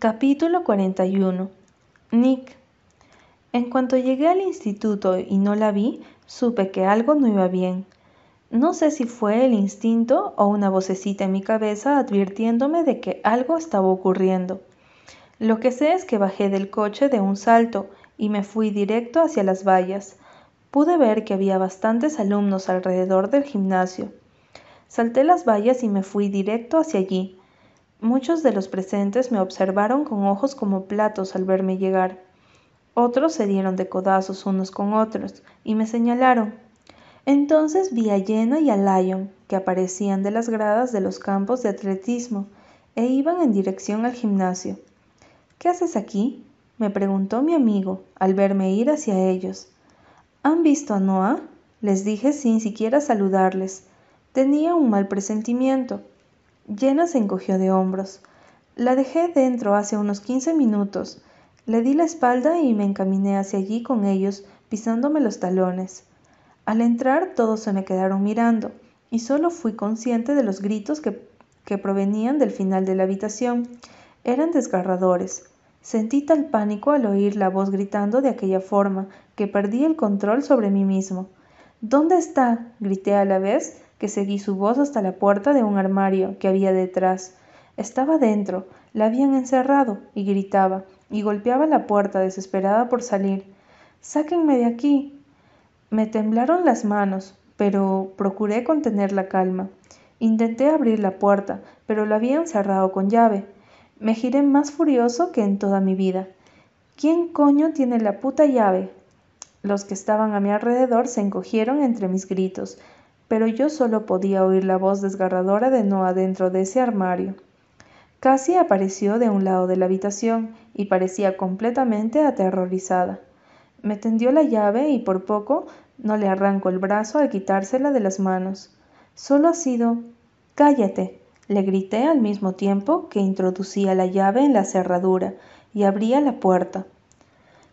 Capítulo 41 Nick En cuanto llegué al instituto y no la vi, supe que algo no iba bien. No sé si fue el instinto o una vocecita en mi cabeza advirtiéndome de que algo estaba ocurriendo. Lo que sé es que bajé del coche de un salto y me fui directo hacia las vallas. Pude ver que había bastantes alumnos alrededor del gimnasio. Salté las vallas y me fui directo hacia allí. Muchos de los presentes me observaron con ojos como platos al verme llegar. Otros se dieron de codazos unos con otros y me señalaron. Entonces vi a Jenna y a Lion, que aparecían de las gradas de los campos de atletismo e iban en dirección al gimnasio. ¿Qué haces aquí? me preguntó mi amigo al verme ir hacia ellos. ¿Han visto a Noah? les dije sin siquiera saludarles. Tenía un mal presentimiento. Jenna se encogió de hombros. La dejé dentro hace unos quince minutos. Le di la espalda y me encaminé hacia allí con ellos, pisándome los talones. Al entrar todos se me quedaron mirando, y solo fui consciente de los gritos que, que provenían del final de la habitación. Eran desgarradores. Sentí tal pánico al oír la voz gritando de aquella forma que perdí el control sobre mí mismo. ¿Dónde está? grité a la vez que seguí su voz hasta la puerta de un armario que había detrás. Estaba dentro, la habían encerrado, y gritaba, y golpeaba la puerta desesperada por salir. Sáquenme de aquí. Me temblaron las manos, pero procuré contener la calma. Intenté abrir la puerta, pero la habían cerrado con llave. Me giré más furioso que en toda mi vida. ¿Quién coño tiene la puta llave? Los que estaban a mi alrededor se encogieron entre mis gritos, pero yo solo podía oír la voz desgarradora de Noah dentro de ese armario. Casi apareció de un lado de la habitación y parecía completamente aterrorizada. Me tendió la llave y por poco no le arranco el brazo al quitársela de las manos. Solo ha sido Cállate. le grité al mismo tiempo que introducía la llave en la cerradura y abría la puerta.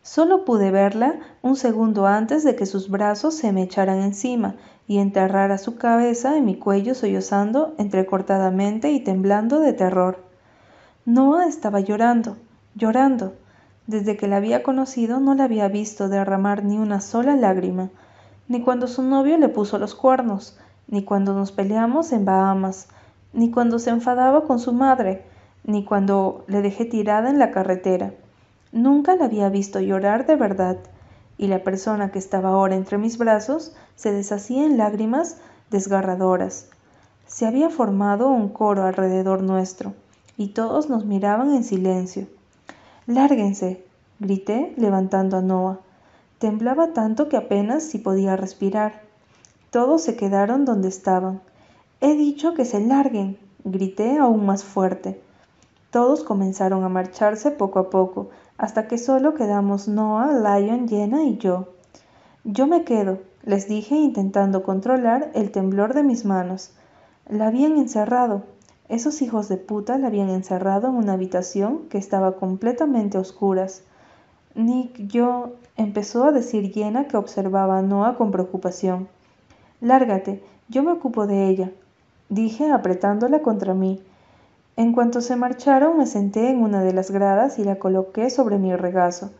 Solo pude verla un segundo antes de que sus brazos se me echaran encima y enterrara su cabeza en mi cuello sollozando entrecortadamente y temblando de terror. Noah estaba llorando, llorando. Desde que la había conocido no la había visto derramar ni una sola lágrima, ni cuando su novio le puso los cuernos, ni cuando nos peleamos en Bahamas, ni cuando se enfadaba con su madre, ni cuando le dejé tirada en la carretera. Nunca la había visto llorar de verdad, y la persona que estaba ahora entre mis brazos se deshacía en lágrimas desgarradoras. Se había formado un coro alrededor nuestro, y todos nos miraban en silencio. Lárguense, grité, levantando a Noah. Temblaba tanto que apenas si podía respirar. Todos se quedaron donde estaban. He dicho que se larguen, grité aún más fuerte. Todos comenzaron a marcharse poco a poco, hasta que solo quedamos Noah, Lion, Jenna y yo. Yo me quedo, les dije intentando controlar el temblor de mis manos. La habían encerrado. Esos hijos de puta la habían encerrado en una habitación que estaba completamente a oscuras. Nick, yo, empezó a decir Jenna que observaba a Noah con preocupación. Lárgate, yo me ocupo de ella, dije apretándola contra mí. En cuanto se marcharon me senté en una de las gradas y la coloqué sobre mi regazo.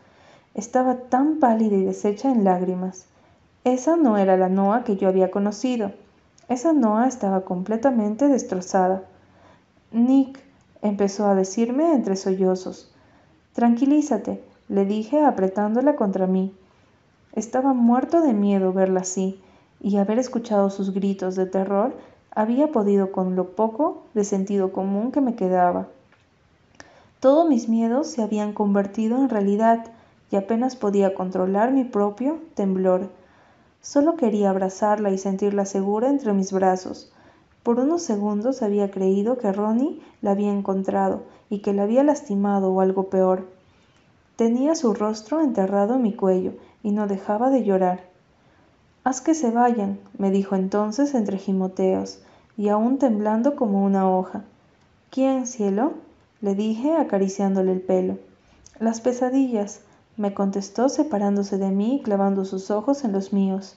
Estaba tan pálida y deshecha en lágrimas. Esa no era la Noa que yo había conocido. Esa Noa estaba completamente destrozada. Nick, empezó a decirme entre sollozos. Tranquilízate, le dije apretándola contra mí. Estaba muerto de miedo verla así, y haber escuchado sus gritos de terror había podido con lo poco de sentido común que me quedaba. Todos mis miedos se habían convertido en realidad y apenas podía controlar mi propio temblor. Solo quería abrazarla y sentirla segura entre mis brazos. Por unos segundos había creído que Ronnie la había encontrado y que la había lastimado o algo peor. Tenía su rostro enterrado en mi cuello y no dejaba de llorar. Haz que se vayan, me dijo entonces entre gimoteos y aún temblando como una hoja. ¿Quién, cielo? le dije acariciándole el pelo. Las pesadillas, me contestó separándose de mí y clavando sus ojos en los míos.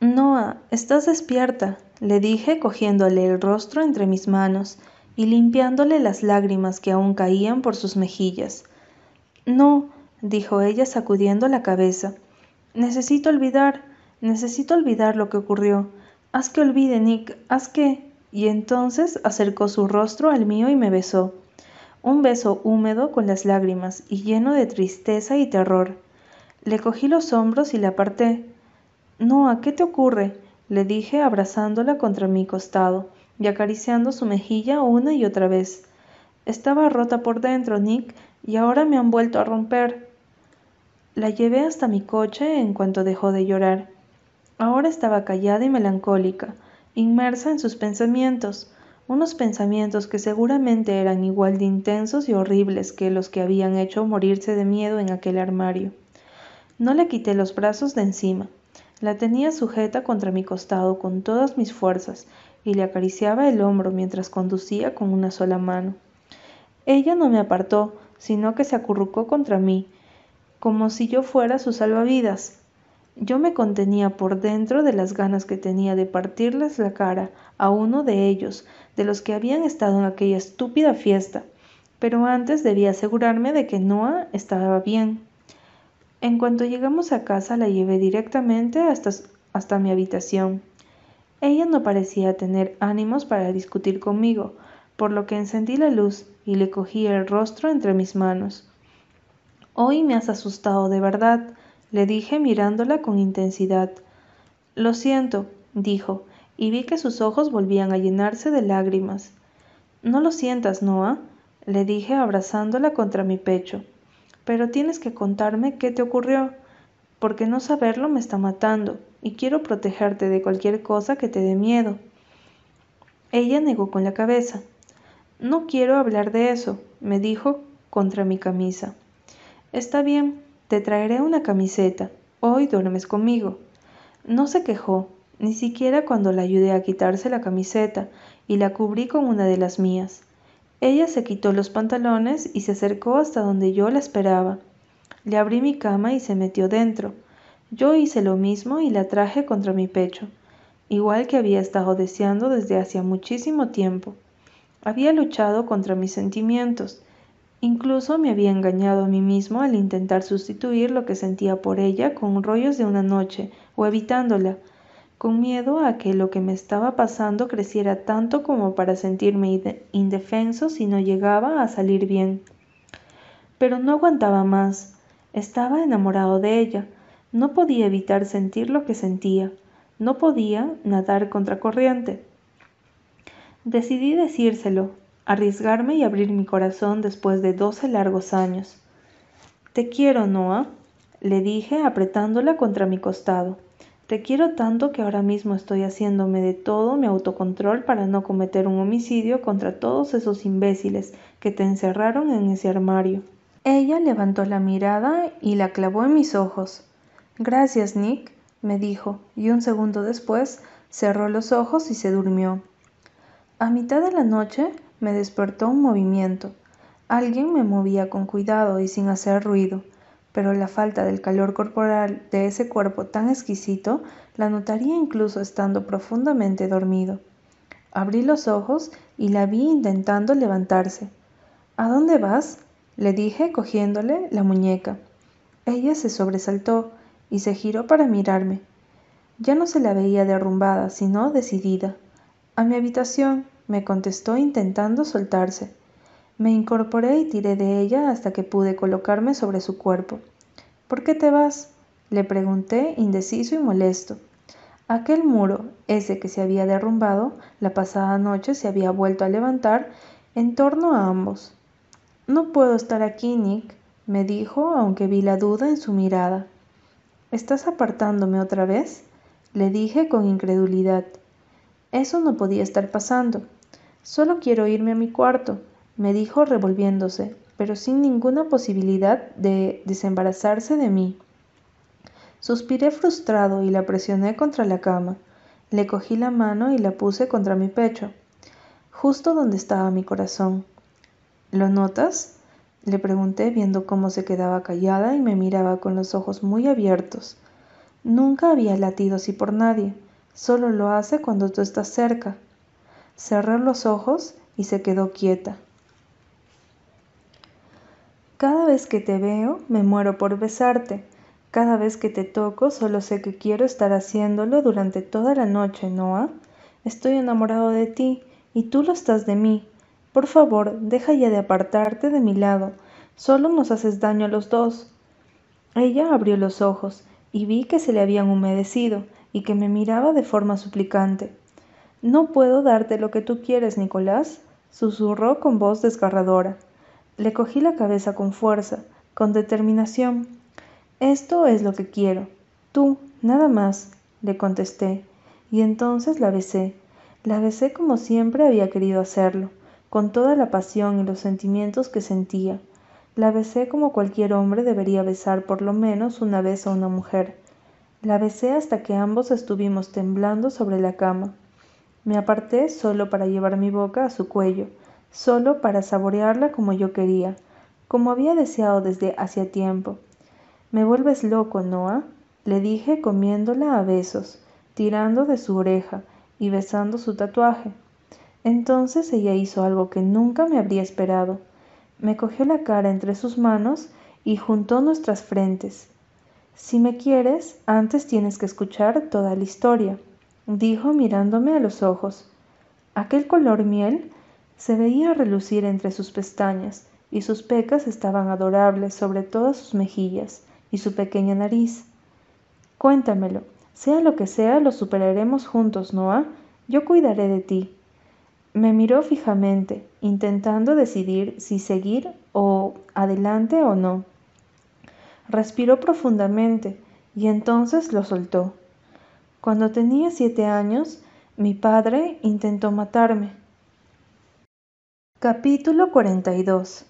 Noah, estás despierta, le dije cogiéndole el rostro entre mis manos y limpiándole las lágrimas que aún caían por sus mejillas. No, dijo ella sacudiendo la cabeza. Necesito olvidar, necesito olvidar lo que ocurrió. Haz que olvide, Nick, haz que. Y entonces acercó su rostro al mío y me besó. Un beso húmedo con las lágrimas y lleno de tristeza y terror. Le cogí los hombros y la aparté. Noah, ¿qué te ocurre? le dije abrazándola contra mi costado y acariciando su mejilla una y otra vez. Estaba rota por dentro, Nick, y ahora me han vuelto a romper. La llevé hasta mi coche en cuanto dejó de llorar. Ahora estaba callada y melancólica, inmersa en sus pensamientos, unos pensamientos que seguramente eran igual de intensos y horribles que los que habían hecho morirse de miedo en aquel armario. No le quité los brazos de encima. La tenía sujeta contra mi costado con todas mis fuerzas y le acariciaba el hombro mientras conducía con una sola mano. Ella no me apartó, sino que se acurrucó contra mí, como si yo fuera su salvavidas. Yo me contenía por dentro de las ganas que tenía de partirles la cara a uno de ellos, de los que habían estado en aquella estúpida fiesta, pero antes debía asegurarme de que Noah estaba bien. En cuanto llegamos a casa la llevé directamente hasta, hasta mi habitación. Ella no parecía tener ánimos para discutir conmigo, por lo que encendí la luz y le cogí el rostro entre mis manos. Hoy me has asustado de verdad, le dije mirándola con intensidad. Lo siento, dijo, y vi que sus ojos volvían a llenarse de lágrimas. No lo sientas, Noah, le dije abrazándola contra mi pecho. Pero tienes que contarme qué te ocurrió, porque no saberlo me está matando y quiero protegerte de cualquier cosa que te dé miedo. Ella negó con la cabeza. No quiero hablar de eso, me dijo contra mi camisa. Está bien, te traeré una camiseta. Hoy duermes conmigo. No se quejó, ni siquiera cuando la ayudé a quitarse la camiseta y la cubrí con una de las mías. Ella se quitó los pantalones y se acercó hasta donde yo la esperaba. Le abrí mi cama y se metió dentro. Yo hice lo mismo y la traje contra mi pecho, igual que había estado deseando desde hacía muchísimo tiempo. Había luchado contra mis sentimientos, Incluso me había engañado a mí mismo al intentar sustituir lo que sentía por ella con rollos de una noche o evitándola, con miedo a que lo que me estaba pasando creciera tanto como para sentirme indefenso si no llegaba a salir bien. Pero no aguantaba más. Estaba enamorado de ella. No podía evitar sentir lo que sentía. No podía nadar contracorriente. Decidí decírselo, arriesgarme y abrir mi corazón después de doce largos años. Te quiero, Noah, le dije apretándola contra mi costado. Te quiero tanto que ahora mismo estoy haciéndome de todo mi autocontrol para no cometer un homicidio contra todos esos imbéciles que te encerraron en ese armario. Ella levantó la mirada y la clavó en mis ojos. Gracias, Nick, me dijo, y un segundo después cerró los ojos y se durmió. A mitad de la noche me despertó un movimiento. Alguien me movía con cuidado y sin hacer ruido, pero la falta del calor corporal de ese cuerpo tan exquisito la notaría incluso estando profundamente dormido. Abrí los ojos y la vi intentando levantarse. ¿A dónde vas? le dije cogiéndole la muñeca. Ella se sobresaltó y se giró para mirarme. Ya no se la veía derrumbada, sino decidida. A mi habitación, me contestó intentando soltarse. Me incorporé y tiré de ella hasta que pude colocarme sobre su cuerpo. ¿Por qué te vas? le pregunté, indeciso y molesto. Aquel muro, ese que se había derrumbado, la pasada noche se había vuelto a levantar en torno a ambos. No puedo estar aquí, Nick, me dijo, aunque vi la duda en su mirada. ¿Estás apartándome otra vez? le dije con incredulidad. Eso no podía estar pasando. Solo quiero irme a mi cuarto, me dijo revolviéndose, pero sin ninguna posibilidad de desembarazarse de mí. Suspiré frustrado y la presioné contra la cama. Le cogí la mano y la puse contra mi pecho, justo donde estaba mi corazón. ¿Lo notas? Le pregunté viendo cómo se quedaba callada y me miraba con los ojos muy abiertos. Nunca había latido así por nadie, solo lo hace cuando tú estás cerca, Cerré los ojos y se quedó quieta. Cada vez que te veo, me muero por besarte. Cada vez que te toco, solo sé que quiero estar haciéndolo durante toda la noche, Noah. Estoy enamorado de ti y tú lo estás de mí. Por favor, deja ya de apartarte de mi lado. Solo nos haces daño a los dos. Ella abrió los ojos y vi que se le habían humedecido y que me miraba de forma suplicante. No puedo darte lo que tú quieres, Nicolás, susurró con voz desgarradora. Le cogí la cabeza con fuerza, con determinación. Esto es lo que quiero. Tú, nada más, le contesté, y entonces la besé. La besé como siempre había querido hacerlo, con toda la pasión y los sentimientos que sentía. La besé como cualquier hombre debería besar por lo menos una vez a una mujer. La besé hasta que ambos estuvimos temblando sobre la cama. Me aparté solo para llevar mi boca a su cuello, solo para saborearla como yo quería, como había deseado desde hacía tiempo. Me vuelves loco, Noah, le dije comiéndola a besos, tirando de su oreja y besando su tatuaje. Entonces ella hizo algo que nunca me habría esperado me cogió la cara entre sus manos y juntó nuestras frentes. Si me quieres, antes tienes que escuchar toda la historia, dijo mirándome a los ojos. Aquel color miel se veía relucir entre sus pestañas, y sus pecas estaban adorables sobre todas sus mejillas y su pequeña nariz. Cuéntamelo, sea lo que sea, lo superaremos juntos, Noah. Yo cuidaré de ti. Me miró fijamente, intentando decidir si seguir o adelante o no. Respiró profundamente y entonces lo soltó. Cuando tenía siete años, mi padre intentó matarme. Capítulo 42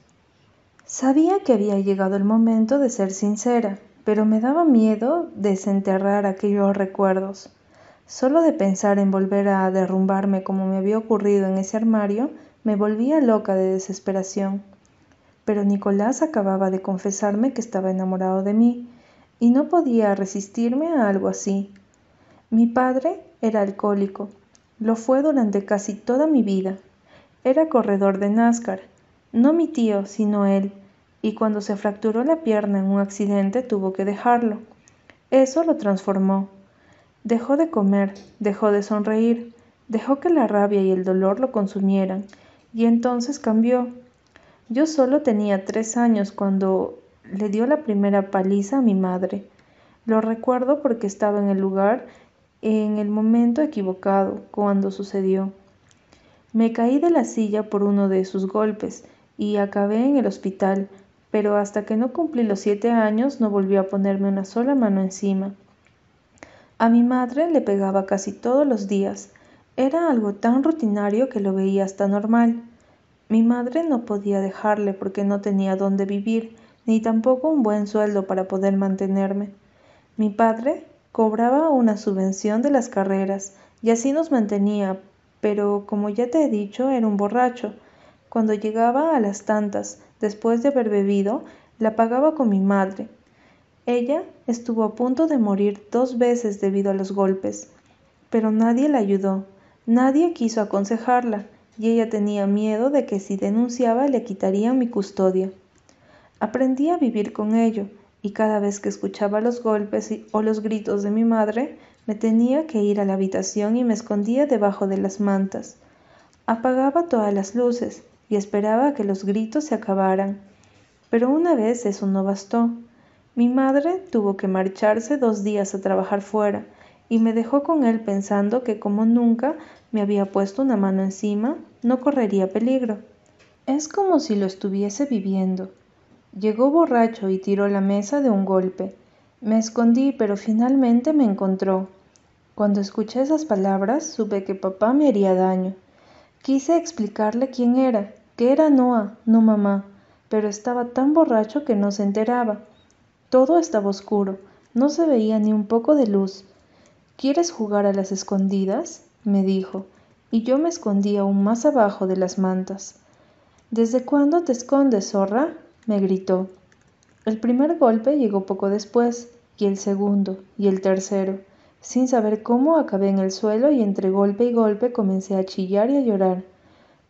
Sabía que había llegado el momento de ser sincera, pero me daba miedo desenterrar aquellos recuerdos. Solo de pensar en volver a derrumbarme como me había ocurrido en ese armario, me volvía loca de desesperación. Pero Nicolás acababa de confesarme que estaba enamorado de mí, y no podía resistirme a algo así. Mi padre era alcohólico, lo fue durante casi toda mi vida. Era corredor de NASCAR, no mi tío, sino él, y cuando se fracturó la pierna en un accidente tuvo que dejarlo. Eso lo transformó. Dejó de comer, dejó de sonreír, dejó que la rabia y el dolor lo consumieran, y entonces cambió. Yo solo tenía tres años cuando le dio la primera paliza a mi madre. Lo recuerdo porque estaba en el lugar en el momento equivocado cuando sucedió. Me caí de la silla por uno de sus golpes y acabé en el hospital, pero hasta que no cumplí los siete años no volvió a ponerme una sola mano encima. A mi madre le pegaba casi todos los días. Era algo tan rutinario que lo veía hasta normal. Mi madre no podía dejarle porque no tenía dónde vivir, ni tampoco un buen sueldo para poder mantenerme. Mi padre cobraba una subvención de las carreras y así nos mantenía, pero como ya te he dicho, era un borracho. Cuando llegaba a las tantas, después de haber bebido, la pagaba con mi madre, ella estuvo a punto de morir dos veces debido a los golpes, pero nadie la ayudó, nadie quiso aconsejarla, y ella tenía miedo de que si denunciaba le quitarían mi custodia. Aprendí a vivir con ello, y cada vez que escuchaba los golpes o los gritos de mi madre, me tenía que ir a la habitación y me escondía debajo de las mantas. Apagaba todas las luces y esperaba que los gritos se acabaran. Pero una vez eso no bastó. Mi madre tuvo que marcharse dos días a trabajar fuera y me dejó con él pensando que como nunca me había puesto una mano encima, no correría peligro. Es como si lo estuviese viviendo. Llegó borracho y tiró la mesa de un golpe. Me escondí, pero finalmente me encontró. Cuando escuché esas palabras, supe que papá me haría daño. Quise explicarle quién era, que era Noah, no mamá, pero estaba tan borracho que no se enteraba. Todo estaba oscuro, no se veía ni un poco de luz. ¿Quieres jugar a las escondidas? me dijo, y yo me escondí aún más abajo de las mantas. ¿Desde cuándo te escondes, zorra? Me gritó. El primer golpe llegó poco después, y el segundo, y el tercero. Sin saber cómo acabé en el suelo y entre golpe y golpe comencé a chillar y a llorar.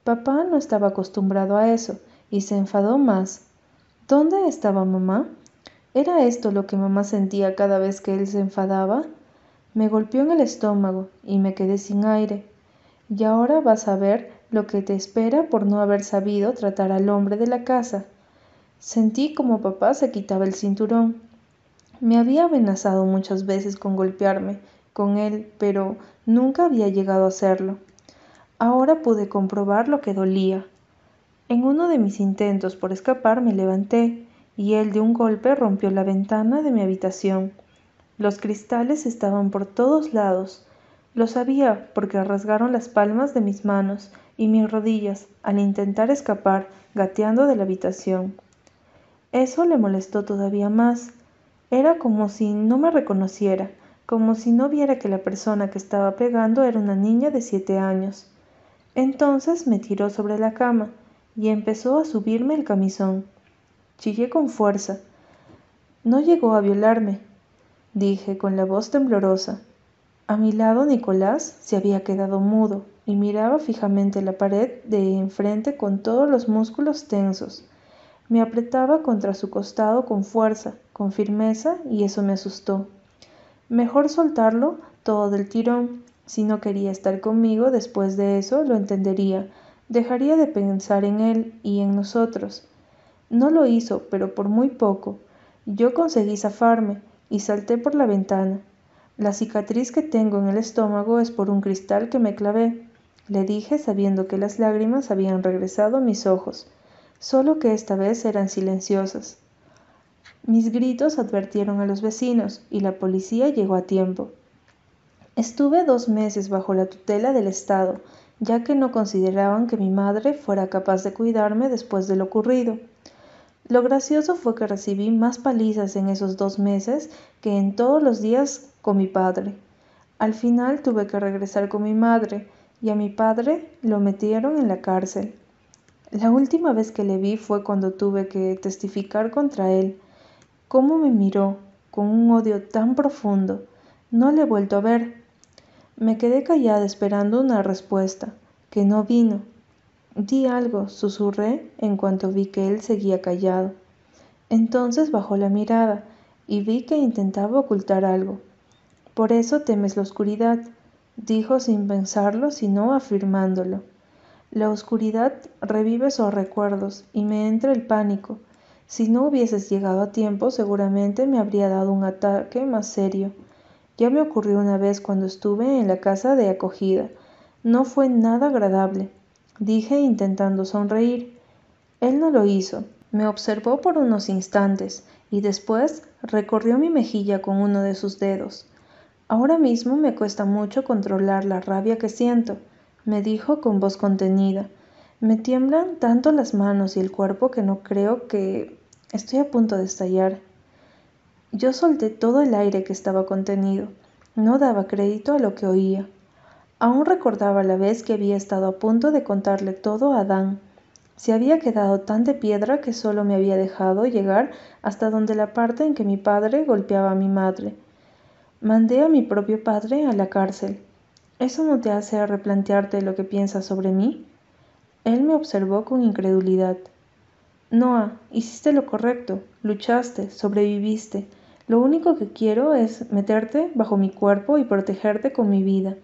Papá no estaba acostumbrado a eso y se enfadó más. ¿Dónde estaba mamá? ¿Era esto lo que mamá sentía cada vez que él se enfadaba? Me golpeó en el estómago y me quedé sin aire. Y ahora vas a ver lo que te espera por no haber sabido tratar al hombre de la casa. Sentí como papá se quitaba el cinturón. Me había amenazado muchas veces con golpearme con él, pero nunca había llegado a hacerlo. Ahora pude comprobar lo que dolía. En uno de mis intentos por escapar me levanté y él de un golpe rompió la ventana de mi habitación. Los cristales estaban por todos lados. Lo sabía porque rasgaron las palmas de mis manos y mis rodillas al intentar escapar gateando de la habitación. Eso le molestó todavía más. Era como si no me reconociera, como si no viera que la persona que estaba pegando era una niña de siete años. Entonces me tiró sobre la cama y empezó a subirme el camisón. Chillé con fuerza. No llegó a violarme, dije con la voz temblorosa. A mi lado Nicolás se había quedado mudo y miraba fijamente la pared de enfrente con todos los músculos tensos. Me apretaba contra su costado con fuerza, con firmeza, y eso me asustó. Mejor soltarlo todo del tirón. Si no quería estar conmigo después de eso, lo entendería. Dejaría de pensar en él y en nosotros. No lo hizo, pero por muy poco. Yo conseguí zafarme y salté por la ventana. La cicatriz que tengo en el estómago es por un cristal que me clavé, le dije sabiendo que las lágrimas habían regresado a mis ojos solo que esta vez eran silenciosas. Mis gritos advirtieron a los vecinos y la policía llegó a tiempo. Estuve dos meses bajo la tutela del Estado, ya que no consideraban que mi madre fuera capaz de cuidarme después de lo ocurrido. Lo gracioso fue que recibí más palizas en esos dos meses que en todos los días con mi padre. Al final tuve que regresar con mi madre y a mi padre lo metieron en la cárcel. La última vez que le vi fue cuando tuve que testificar contra él. Cómo me miró, con un odio tan profundo. No le he vuelto a ver. Me quedé callada esperando una respuesta, que no vino. Di algo, susurré en cuanto vi que él seguía callado. Entonces bajó la mirada y vi que intentaba ocultar algo. Por eso temes la oscuridad, dijo sin pensarlo, sino afirmándolo. La oscuridad revive esos recuerdos y me entra el pánico. Si no hubieses llegado a tiempo, seguramente me habría dado un ataque más serio. Ya me ocurrió una vez cuando estuve en la casa de acogida. No fue nada agradable, dije intentando sonreír. Él no lo hizo. Me observó por unos instantes y después recorrió mi mejilla con uno de sus dedos. Ahora mismo me cuesta mucho controlar la rabia que siento me dijo con voz contenida. Me tiemblan tanto las manos y el cuerpo que no creo que estoy a punto de estallar. Yo solté todo el aire que estaba contenido. No daba crédito a lo que oía. Aún recordaba la vez que había estado a punto de contarle todo a Adán. Se había quedado tan de piedra que solo me había dejado llegar hasta donde la parte en que mi padre golpeaba a mi madre. Mandé a mi propio padre a la cárcel. ¿Eso no te hace replantearte lo que piensas sobre mí? Él me observó con incredulidad. Noah, hiciste lo correcto, luchaste, sobreviviste. Lo único que quiero es meterte bajo mi cuerpo y protegerte con mi vida.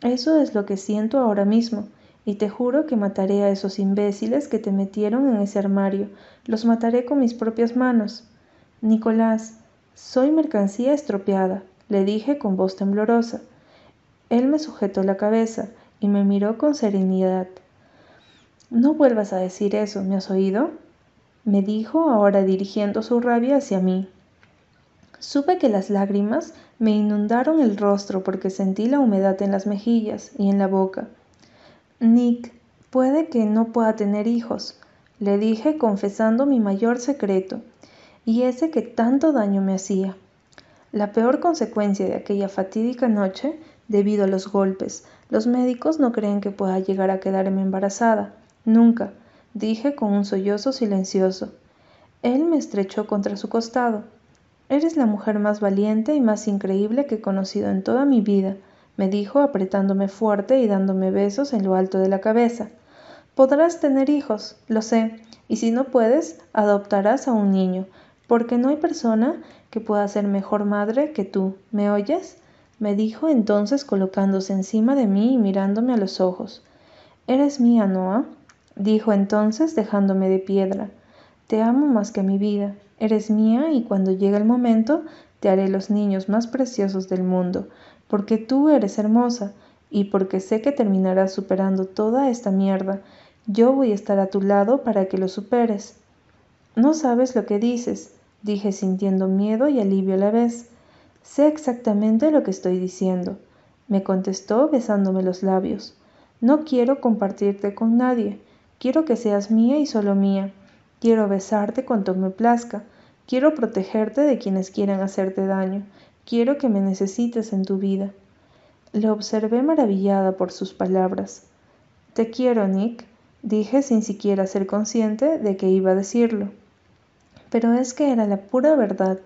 Eso es lo que siento ahora mismo, y te juro que mataré a esos imbéciles que te metieron en ese armario. Los mataré con mis propias manos. Nicolás, soy mercancía estropeada, le dije con voz temblorosa. Él me sujetó la cabeza y me miró con serenidad. No vuelvas a decir eso, ¿me has oído? me dijo ahora dirigiendo su rabia hacia mí. Supe que las lágrimas me inundaron el rostro porque sentí la humedad en las mejillas y en la boca. Nick, puede que no pueda tener hijos, le dije confesando mi mayor secreto, y ese que tanto daño me hacía. La peor consecuencia de aquella fatídica noche debido a los golpes. Los médicos no creen que pueda llegar a quedarme embarazada. Nunca, dije con un sollozo silencioso. Él me estrechó contra su costado. Eres la mujer más valiente y más increíble que he conocido en toda mi vida, me dijo apretándome fuerte y dándome besos en lo alto de la cabeza. Podrás tener hijos, lo sé, y si no puedes, adoptarás a un niño, porque no hay persona que pueda ser mejor madre que tú. ¿Me oyes? Me dijo entonces colocándose encima de mí y mirándome a los ojos. Eres mía, Noah, dijo entonces dejándome de piedra. Te amo más que mi vida. Eres mía y cuando llegue el momento te haré los niños más preciosos del mundo, porque tú eres hermosa y porque sé que terminarás superando toda esta mierda yo voy a estar a tu lado para que lo superes. No sabes lo que dices, dije sintiendo miedo y alivio a la vez. Sé exactamente lo que estoy diciendo, me contestó besándome los labios. No quiero compartirte con nadie, quiero que seas mía y solo mía. Quiero besarte cuanto me plazca, quiero protegerte de quienes quieran hacerte daño, quiero que me necesites en tu vida. Le observé maravillada por sus palabras. Te quiero, Nick, Dije sin siquiera ser consciente de que iba a decirlo. Pero es que era la pura verdad.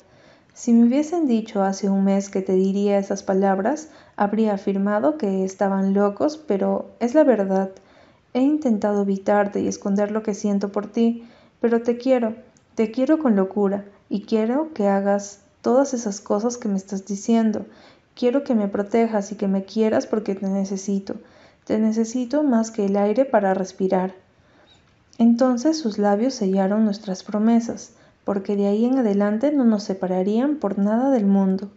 Si me hubiesen dicho hace un mes que te diría esas palabras, habría afirmado que estaban locos, pero es la verdad. He intentado evitarte y esconder lo que siento por ti, pero te quiero, te quiero con locura, y quiero que hagas todas esas cosas que me estás diciendo. Quiero que me protejas y que me quieras porque te necesito. Te necesito más que el aire para respirar. Entonces sus labios sellaron nuestras promesas, porque de ahí en adelante no nos separarían por nada del mundo.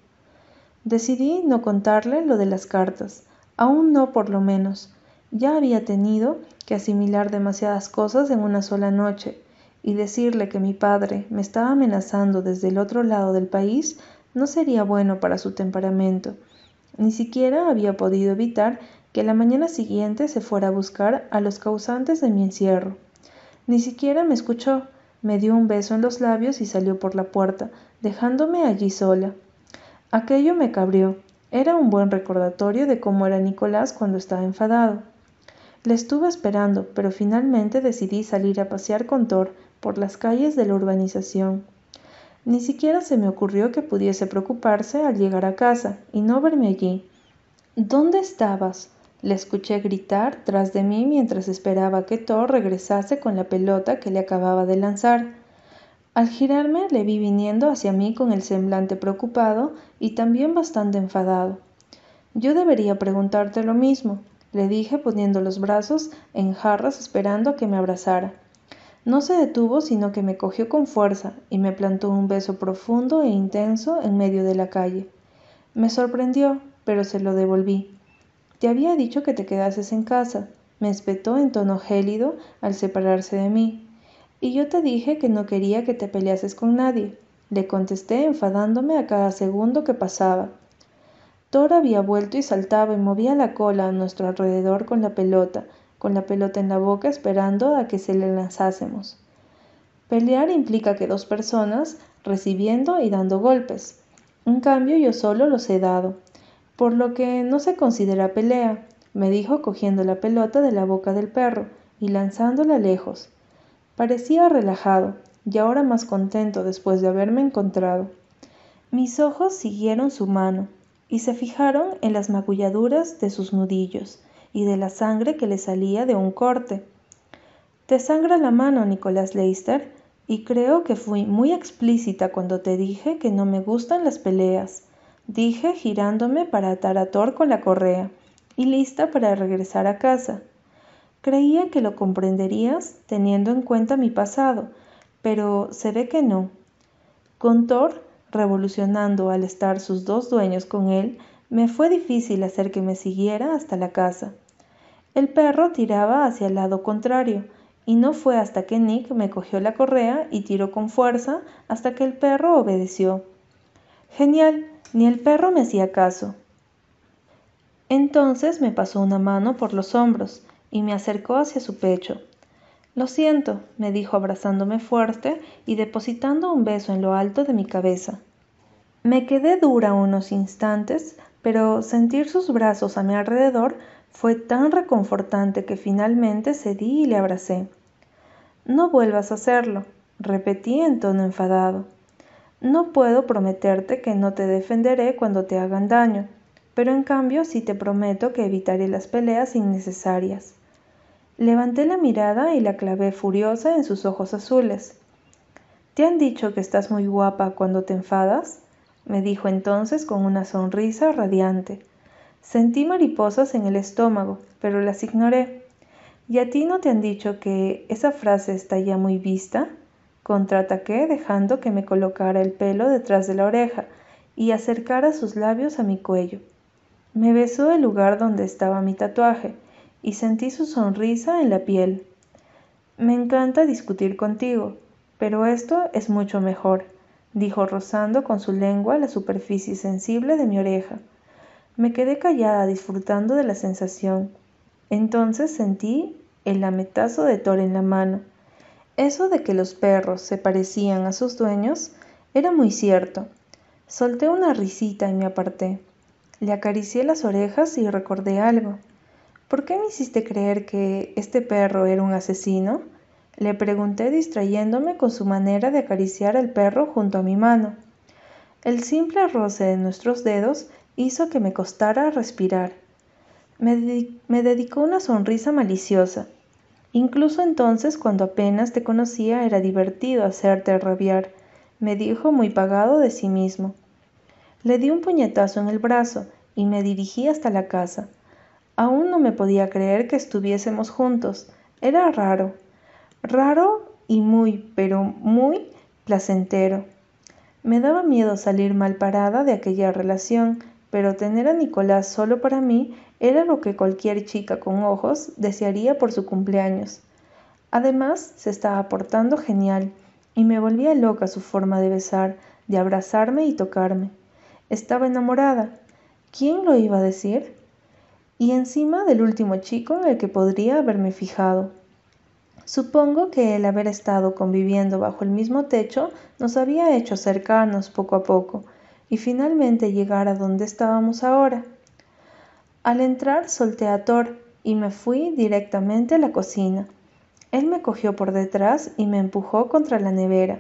Decidí no contarle lo de las cartas, aún no por lo menos. Ya había tenido que asimilar demasiadas cosas en una sola noche, y decirle que mi padre me estaba amenazando desde el otro lado del país no sería bueno para su temperamento. Ni siquiera había podido evitar que la mañana siguiente se fuera a buscar a los causantes de mi encierro. Ni siquiera me escuchó, me dio un beso en los labios y salió por la puerta, dejándome allí sola. Aquello me cabrió. Era un buen recordatorio de cómo era Nicolás cuando estaba enfadado. Le estuve esperando, pero finalmente decidí salir a pasear con Thor por las calles de la urbanización. Ni siquiera se me ocurrió que pudiese preocuparse al llegar a casa y no verme allí. ¿Dónde estabas? Le escuché gritar tras de mí mientras esperaba que Thor regresase con la pelota que le acababa de lanzar. Al girarme le vi viniendo hacia mí con el semblante preocupado y también bastante enfadado. Yo debería preguntarte lo mismo, le dije poniendo los brazos en jarras esperando que me abrazara. No se detuvo, sino que me cogió con fuerza y me plantó un beso profundo e intenso en medio de la calle. Me sorprendió, pero se lo devolví. Te había dicho que te quedases en casa, me espetó en tono gélido al separarse de mí. Y yo te dije que no quería que te peleases con nadie, le contesté enfadándome a cada segundo que pasaba. Thor había vuelto y saltaba y movía la cola a nuestro alrededor con la pelota, con la pelota en la boca esperando a que se le lanzásemos. Pelear implica que dos personas recibiendo y dando golpes. En cambio yo solo los he dado por lo que no se considera pelea, me dijo cogiendo la pelota de la boca del perro y lanzándola lejos. Parecía relajado y ahora más contento después de haberme encontrado. Mis ojos siguieron su mano y se fijaron en las magulladuras de sus nudillos y de la sangre que le salía de un corte. Te sangra la mano, Nicolás Leister, y creo que fui muy explícita cuando te dije que no me gustan las peleas dije girándome para atar a Thor con la correa y lista para regresar a casa. Creía que lo comprenderías teniendo en cuenta mi pasado, pero se ve que no. Con Thor revolucionando al estar sus dos dueños con él, me fue difícil hacer que me siguiera hasta la casa. El perro tiraba hacia el lado contrario, y no fue hasta que Nick me cogió la correa y tiró con fuerza hasta que el perro obedeció. Genial, ni el perro me hacía caso. Entonces me pasó una mano por los hombros y me acercó hacia su pecho. Lo siento, me dijo abrazándome fuerte y depositando un beso en lo alto de mi cabeza. Me quedé dura unos instantes, pero sentir sus brazos a mi alrededor fue tan reconfortante que finalmente cedí y le abracé. No vuelvas a hacerlo, repetí en tono enfadado. No puedo prometerte que no te defenderé cuando te hagan daño, pero en cambio sí te prometo que evitaré las peleas innecesarias. Levanté la mirada y la clavé furiosa en sus ojos azules. ¿Te han dicho que estás muy guapa cuando te enfadas? me dijo entonces con una sonrisa radiante. Sentí mariposas en el estómago, pero las ignoré. ¿Y a ti no te han dicho que esa frase está ya muy vista? Contraataqué dejando que me colocara el pelo detrás de la oreja y acercara sus labios a mi cuello. Me besó el lugar donde estaba mi tatuaje y sentí su sonrisa en la piel. Me encanta discutir contigo, pero esto es mucho mejor, dijo rozando con su lengua la superficie sensible de mi oreja. Me quedé callada disfrutando de la sensación. Entonces sentí el lametazo de Thor en la mano. Eso de que los perros se parecían a sus dueños era muy cierto. Solté una risita y me aparté. Le acaricié las orejas y recordé algo. ¿Por qué me hiciste creer que este perro era un asesino? Le pregunté distrayéndome con su manera de acariciar al perro junto a mi mano. El simple roce de nuestros dedos hizo que me costara respirar. Me, me dedicó una sonrisa maliciosa. Incluso entonces, cuando apenas te conocía, era divertido hacerte rabiar, me dijo muy pagado de sí mismo. Le di un puñetazo en el brazo y me dirigí hasta la casa. Aún no me podía creer que estuviésemos juntos. Era raro. Raro y muy, pero muy placentero. Me daba miedo salir mal parada de aquella relación, pero tener a Nicolás solo para mí era lo que cualquier chica con ojos desearía por su cumpleaños. Además, se estaba portando genial, y me volvía loca su forma de besar, de abrazarme y tocarme. Estaba enamorada. ¿Quién lo iba a decir? Y encima del último chico en el que podría haberme fijado. Supongo que el haber estado conviviendo bajo el mismo techo nos había hecho cercanos poco a poco, y finalmente llegar a donde estábamos ahora. Al entrar solté a Thor y me fui directamente a la cocina. Él me cogió por detrás y me empujó contra la nevera.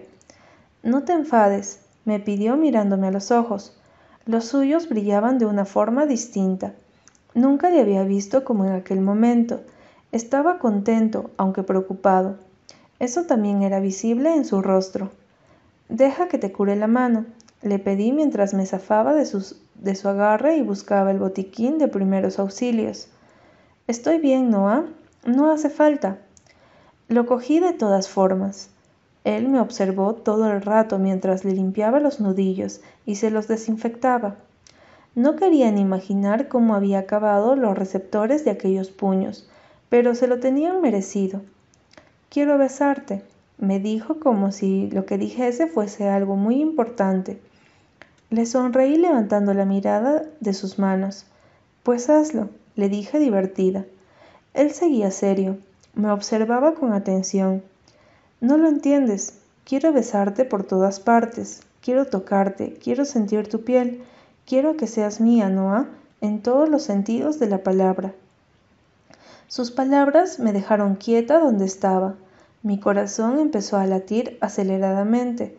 No te enfades, me pidió mirándome a los ojos. Los suyos brillaban de una forma distinta. Nunca le había visto como en aquel momento. Estaba contento, aunque preocupado. Eso también era visible en su rostro. Deja que te cure la mano, le pedí mientras me zafaba de, de su agarre y buscaba el botiquín de primeros auxilios. Estoy bien, Noah. No hace falta. Lo cogí de todas formas. Él me observó todo el rato mientras le limpiaba los nudillos y se los desinfectaba. No quería ni imaginar cómo había acabado los receptores de aquellos puños, pero se lo tenían merecido. Quiero besarte, me dijo como si lo que dijese fuese algo muy importante. Le sonreí levantando la mirada de sus manos. Pues hazlo, le dije divertida. Él seguía serio, me observaba con atención. No lo entiendes. Quiero besarte por todas partes. Quiero tocarte. Quiero sentir tu piel. Quiero que seas mía, Noah, en todos los sentidos de la palabra. Sus palabras me dejaron quieta donde estaba. Mi corazón empezó a latir aceleradamente.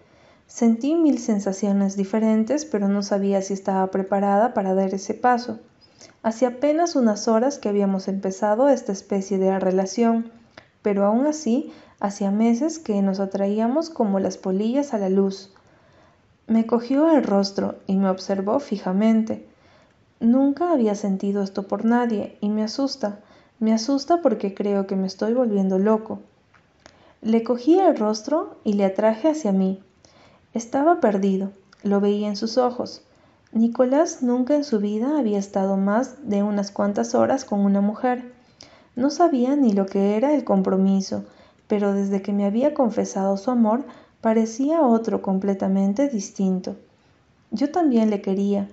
Sentí mil sensaciones diferentes, pero no sabía si estaba preparada para dar ese paso. Hacía apenas unas horas que habíamos empezado esta especie de relación, pero aún así hacía meses que nos atraíamos como las polillas a la luz. Me cogió el rostro y me observó fijamente. Nunca había sentido esto por nadie y me asusta, me asusta porque creo que me estoy volviendo loco. Le cogí el rostro y le atraje hacia mí. Estaba perdido, lo veía en sus ojos. Nicolás nunca en su vida había estado más de unas cuantas horas con una mujer. No sabía ni lo que era el compromiso, pero desde que me había confesado su amor parecía otro completamente distinto. Yo también le quería,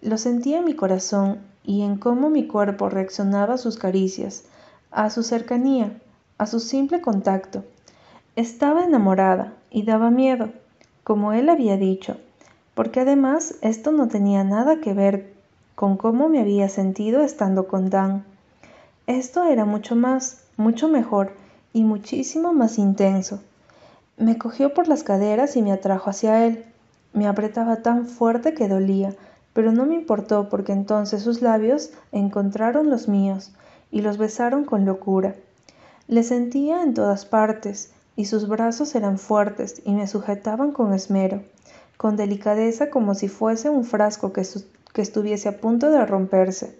lo sentía en mi corazón y en cómo mi cuerpo reaccionaba a sus caricias, a su cercanía, a su simple contacto. Estaba enamorada y daba miedo, como él había dicho, porque además esto no tenía nada que ver con cómo me había sentido estando con Dan. Esto era mucho más, mucho mejor y muchísimo más intenso. Me cogió por las caderas y me atrajo hacia él. Me apretaba tan fuerte que dolía, pero no me importó porque entonces sus labios encontraron los míos y los besaron con locura. Le sentía en todas partes, y sus brazos eran fuertes y me sujetaban con esmero, con delicadeza como si fuese un frasco que, que estuviese a punto de romperse.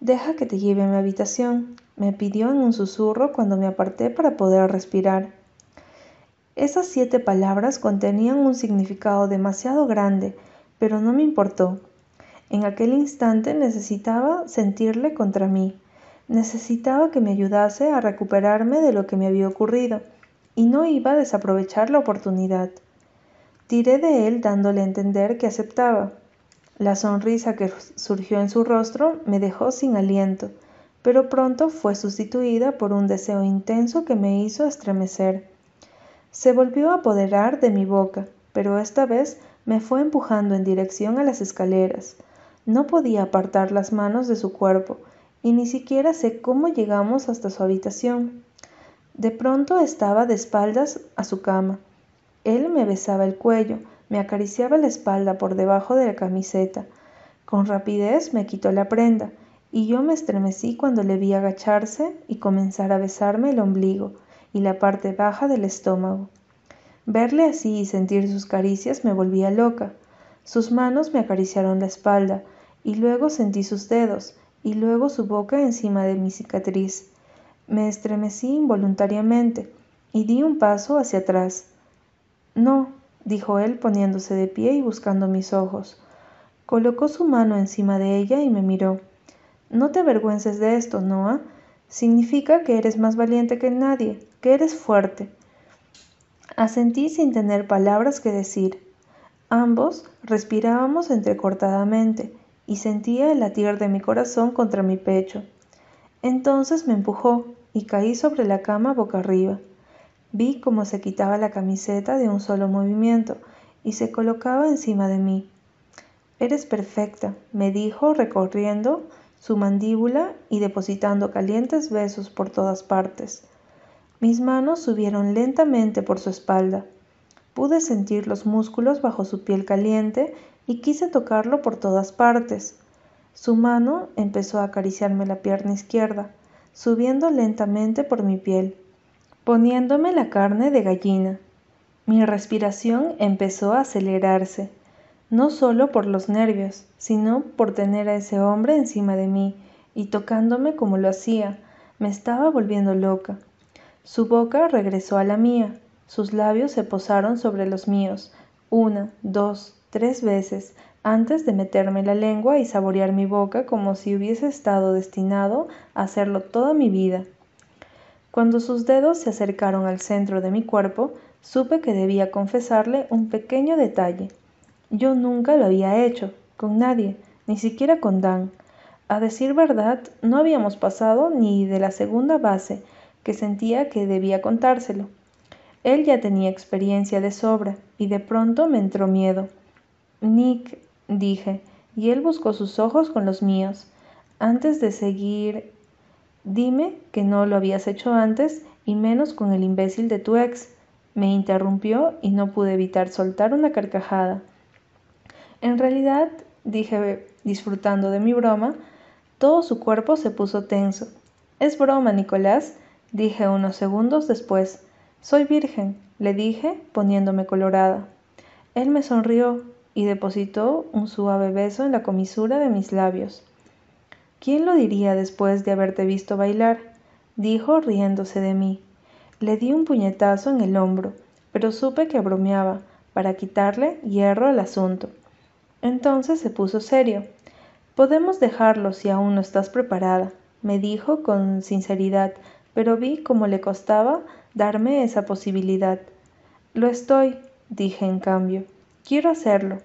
Deja que te lleve a mi habitación, me pidió en un susurro cuando me aparté para poder respirar. Esas siete palabras contenían un significado demasiado grande, pero no me importó. En aquel instante necesitaba sentirle contra mí. Necesitaba que me ayudase a recuperarme de lo que me había ocurrido, y no iba a desaprovechar la oportunidad. Tiré de él dándole a entender que aceptaba. La sonrisa que surgió en su rostro me dejó sin aliento, pero pronto fue sustituida por un deseo intenso que me hizo estremecer. Se volvió a apoderar de mi boca, pero esta vez me fue empujando en dirección a las escaleras. No podía apartar las manos de su cuerpo, y ni siquiera sé cómo llegamos hasta su habitación. De pronto estaba de espaldas a su cama. Él me besaba el cuello, me acariciaba la espalda por debajo de la camiseta. Con rapidez me quitó la prenda, y yo me estremecí cuando le vi agacharse y comenzar a besarme el ombligo y la parte baja del estómago. Verle así y sentir sus caricias me volvía loca. Sus manos me acariciaron la espalda, y luego sentí sus dedos, y luego su boca encima de mi cicatriz. Me estremecí involuntariamente, y di un paso hacia atrás. No, dijo él poniéndose de pie y buscando mis ojos. Colocó su mano encima de ella y me miró. No te avergüences de esto, Noah. Significa que eres más valiente que nadie, que eres fuerte. Asentí sin tener palabras que decir. Ambos respirábamos entrecortadamente y sentía el latir de mi corazón contra mi pecho. Entonces me empujó y caí sobre la cama boca arriba. Vi cómo se quitaba la camiseta de un solo movimiento y se colocaba encima de mí. Eres perfecta, me dijo recorriendo su mandíbula y depositando calientes besos por todas partes. Mis manos subieron lentamente por su espalda. Pude sentir los músculos bajo su piel caliente y quise tocarlo por todas partes. Su mano empezó a acariciarme la pierna izquierda, subiendo lentamente por mi piel, poniéndome la carne de gallina. Mi respiración empezó a acelerarse no solo por los nervios, sino por tener a ese hombre encima de mí y tocándome como lo hacía. Me estaba volviendo loca. Su boca regresó a la mía, sus labios se posaron sobre los míos, una, dos, tres veces, antes de meterme la lengua y saborear mi boca como si hubiese estado destinado a hacerlo toda mi vida. Cuando sus dedos se acercaron al centro de mi cuerpo, supe que debía confesarle un pequeño detalle. Yo nunca lo había hecho, con nadie, ni siquiera con Dan. A decir verdad, no habíamos pasado ni de la segunda base, que sentía que debía contárselo. Él ya tenía experiencia de sobra, y de pronto me entró miedo. Nick, dije, y él buscó sus ojos con los míos. Antes de seguir, dime que no lo habías hecho antes, y menos con el imbécil de tu ex. Me interrumpió y no pude evitar soltar una carcajada. En realidad, dije disfrutando de mi broma, todo su cuerpo se puso tenso. Es broma, Nicolás, dije unos segundos después. Soy virgen, le dije, poniéndome colorada. Él me sonrió y depositó un suave beso en la comisura de mis labios. ¿Quién lo diría después de haberte visto bailar? dijo riéndose de mí. Le di un puñetazo en el hombro, pero supe que bromeaba, para quitarle hierro al asunto. Entonces se puso serio. Podemos dejarlo si aún no estás preparada, me dijo con sinceridad, pero vi cómo le costaba darme esa posibilidad. Lo estoy, dije en cambio. Quiero hacerlo,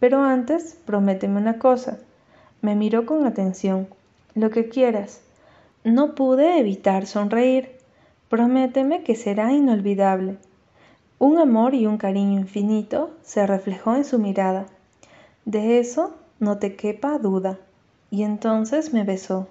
pero antes prométeme una cosa. Me miró con atención. Lo que quieras. No pude evitar sonreír. Prométeme que será inolvidable. Un amor y un cariño infinito se reflejó en su mirada. De eso no te quepa duda. Y entonces me besó.